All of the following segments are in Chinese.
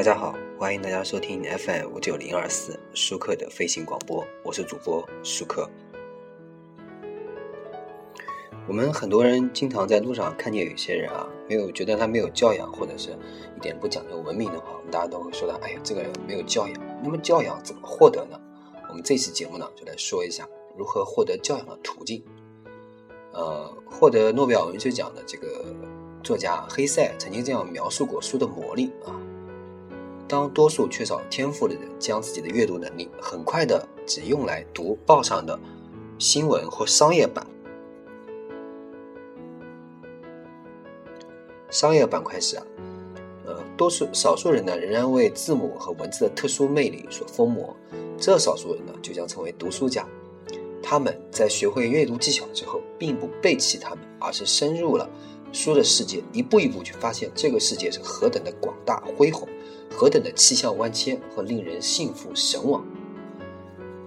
大家好，欢迎大家收听 FM 五九零二四舒克的飞行广播，我是主播舒克。我们很多人经常在路上看见有些人啊，没有觉得他没有教养，或者是一点不讲究文明的话，我们大家都会说他，哎呀，这个人没有教养。那么教养怎么获得呢？我们这期节目呢，就来说一下如何获得教养的途径。呃，获得诺贝尔文学奖的这个作家黑塞曾经这样描述过书的魔力啊。当多数缺少天赋的人将自己的阅读能力很快的只用来读报上的新闻或商业版，商业板块时啊，呃，多数少数人呢仍然为字母和文字的特殊魅力所疯魔，这少数人呢就将成为读书家。他们在学会阅读技巧之后，并不背弃他们，而是深入了书的世界，一步一步去发现这个世界是何等的广大恢宏。何等的气象万千和令人信服神往！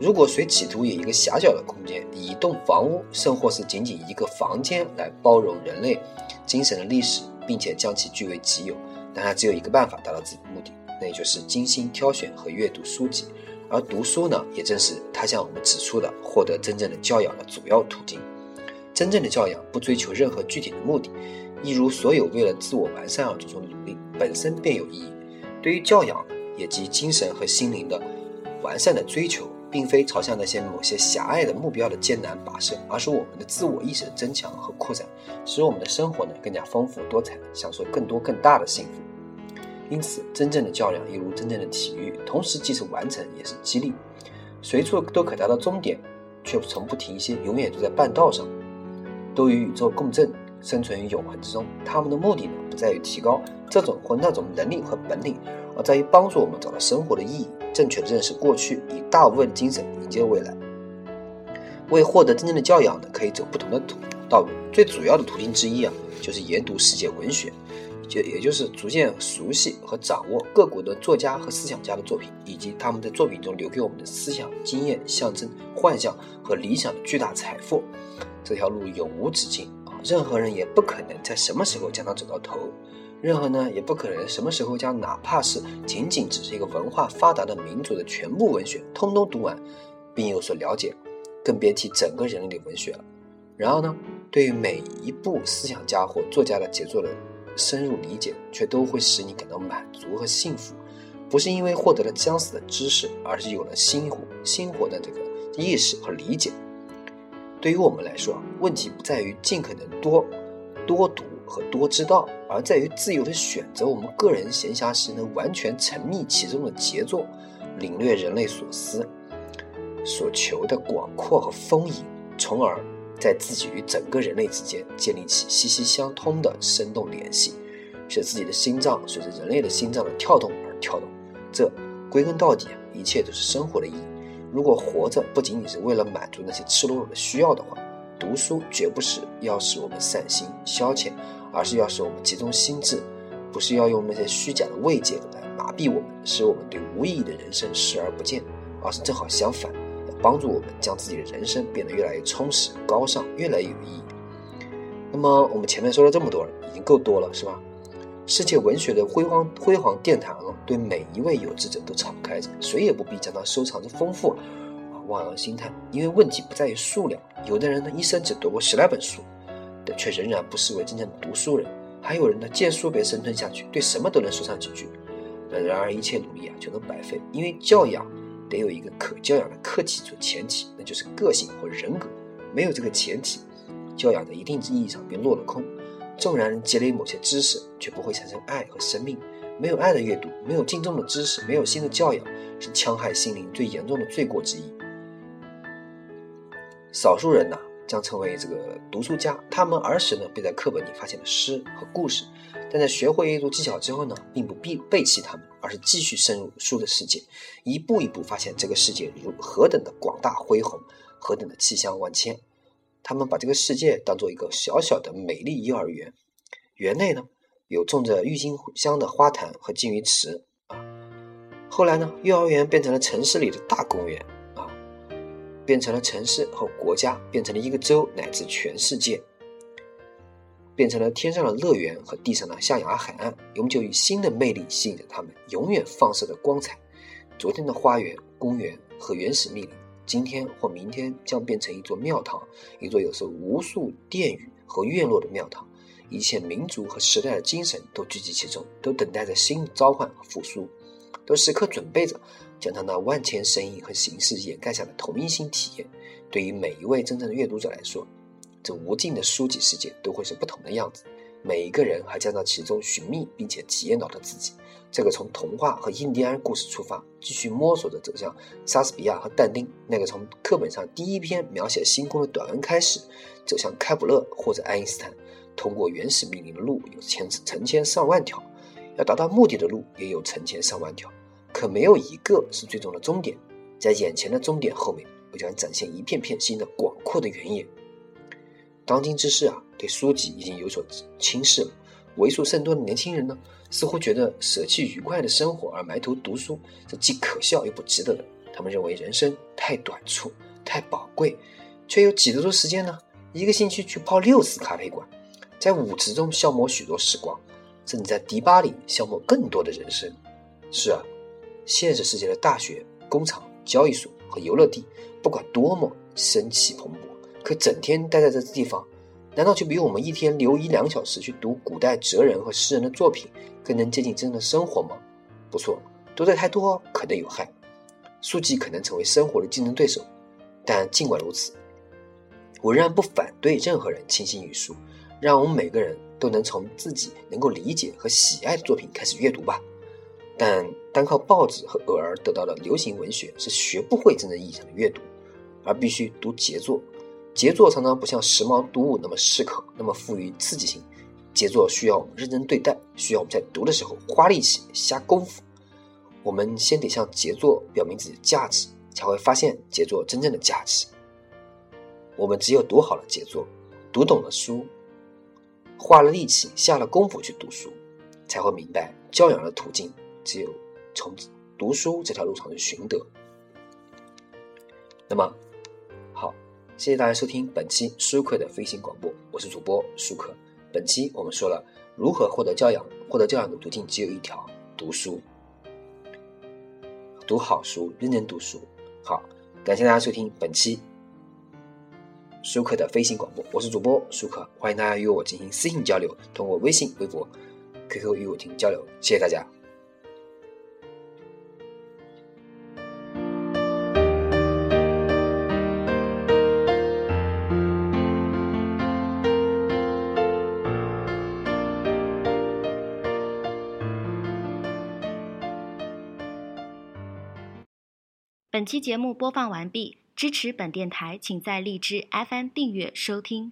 如果谁企图以一个狭小的空间，以一栋房屋，甚或是仅仅一个房间来包容人类精神的历史，并且将其据为己有，那他只有一个办法达到自己的目的，那也就是精心挑选和阅读书籍。而读书呢，也正是他向我们指出的获得真正的教养的主要途径。真正的教养不追求任何具体的目的，一如所有为了自我完善而做出的努力，本身便有意义。对于教养，也即精神和心灵的完善的追求，并非朝向那些某些狭隘的目标的艰难跋涉，而是我们的自我意识的增强和扩展，使我们的生活呢更加丰富多彩，享受更多更大的幸福。因此，真正的较量犹如真正的体育，同时既是完成，也是激励。随处都可达到终点，却从不停歇，永远都在半道上，都与宇宙共振。生存于永恒之中，他们的目的呢，不在于提高这种或那种能力和本领，而在于帮助我们找到生活的意义，正确的认识过去，以大无畏的精神迎接未来。为获得真正的教养呢，可以走不同的途道路。最主要的途径之一啊，就是研读世界文学，就也就是逐渐熟悉和掌握各国的作家和思想家的作品，以及他们在作品中留给我们的思想、经验、象征、幻象和理想的巨大财富。这条路永无止境。任何人也不可能在什么时候将它走到头，任何呢也不可能什么时候将哪怕是仅仅只是一个文化发达的民族的全部文学通通读完，并有所了解，更别提整个人类的文学了。然而呢，对于每一部思想家或作家的杰作的深入理解，却都会使你感到满足和幸福，不是因为获得了将死的知识，而是有了新活新活的这个意识和理解。对于我们来说，问题不在于尽可能多多读和多知道，而在于自由的选择我们个人闲暇时能完全沉迷其中的杰作，领略人类所思所求的广阔和丰盈，从而在自己与整个人类之间建立起息息相通的生动联系，使自己的心脏随着人类的心脏的跳动而跳动。这归根到底，一切都是生活的意义。如果活着不仅仅是为了满足那些赤裸裸的需要的话，读书绝不是要使我们散心消遣，而是要使我们集中心智，不是要用那些虚假的慰藉来麻痹我们，使我们对无意义的人生视而不见，而是正好相反，要帮助我们将自己的人生变得越来越充实、高尚，越来越有意义。那么我们前面说了这么多了，已经够多了，是吧？世界文学的辉煌辉煌殿堂，对每一位有志者都敞开着，谁也不必将它收藏着丰富，啊，望洋兴叹。因为问题不在于数量，有的人呢一生只读过十来本书，但却仍然不视为真正的读书人；还有人呢见书别生吞下去，对什么都能说上几句。然而一切努力啊全都白费，因为教养得有一个可教养的客体做前提，那就是个性或人格。没有这个前提，教养在一定意义上便落了空。纵然积累某些知识，却不会产生爱和生命。没有爱的阅读，没有敬重的知识，没有新的教养，是戕害心灵最严重的罪过之一。少数人呢，将成为这个读书家。他们儿时呢，便在课本里发现了诗和故事，但在学会阅读技巧之后呢，并不必背弃他们，而是继续深入书的世界，一步一步发现这个世界如何等的广大恢宏，何等的气象万千。他们把这个世界当做一个小小的美丽幼儿园，园内呢有种着郁金香的花坛和金鱼池啊。后来呢，幼儿园变成了城市里的大公园啊，变成了城市和国家，变成了一个州乃至全世界。变成了天上的乐园和地上的象牙海岸，永久以新的魅力吸引着他们，永远放射着光彩。昨天的花园、公园和原始密林，今天或明天将变成一座庙堂，一座有着无数殿宇和院落的庙堂。一切民族和时代的精神都聚集其中，都等待着新的召唤和复苏，都时刻准备着将他那万千声音和形式掩盖下的同一性体验。对于每一位真正的阅读者来说，这无尽的书籍世界都会是不同的样子，每一个人还将在其中寻觅并且体验到的自己。这个从童话和印第安故事出发，继续摸索着走向莎士比亚和但丁；那个从课本上第一篇描写星空的短文开始，走向开普勒或者爱因斯坦。通过原始命令的路有千成千上万条，要达到目的的路也有成千上万条，可没有一个是最终的终点。在眼前的终点后面，我将展现一片片新的广阔的原野。当今之世啊，对书籍已经有所轻视了。为数甚多的年轻人呢，似乎觉得舍弃愉快的生活而埋头读书，这既可笑又不值得的。他们认为人生太短促、太宝贵，却有几多时间呢？一个星期去泡六次咖啡馆，在舞池中消磨许多时光，甚至在迪吧里消磨更多的人生。是啊，现实世界的大学、工厂、交易所和游乐地，不管多么生气蓬勃。可整天待在这地方，难道就比我们一天留一两小时去读古代哲人和诗人的作品更能接近真正的生活吗？不错，读的太多可能有害，书籍可能成为生活的竞争对手。但尽管如此，我仍然不反对任何人倾心于书，让我们每个人都能从自己能够理解和喜爱的作品开始阅读吧。但单靠报纸和偶尔得到的流行文学是学不会真正意义上的阅读，而必须读杰作。杰作常常不像时髦读物那么适口，那么富于刺激性。杰作需要我们认真对待，需要我们在读的时候花力气、下功夫。我们先得向杰作表明自己的价值，才会发现杰作真正的价值。我们只有读好了杰作，读懂了书，花了力气、下了功夫去读书，才会明白教养的途径只有从读书这条路上去寻得。那么。好谢谢大家收听本期舒克的飞行广播，我是主播舒克。本期我们说了如何获得教养，获得教养的途径只有一条：读书，读好书，认真读书。好，感谢大家收听本期舒克的飞行广播，我是主播舒克，欢迎大家与我进行私信交流，通过微信、微博、QQ 与我进行交流。谢谢大家。本期节目播放完毕，支持本电台，请在荔枝 FM 订阅收听。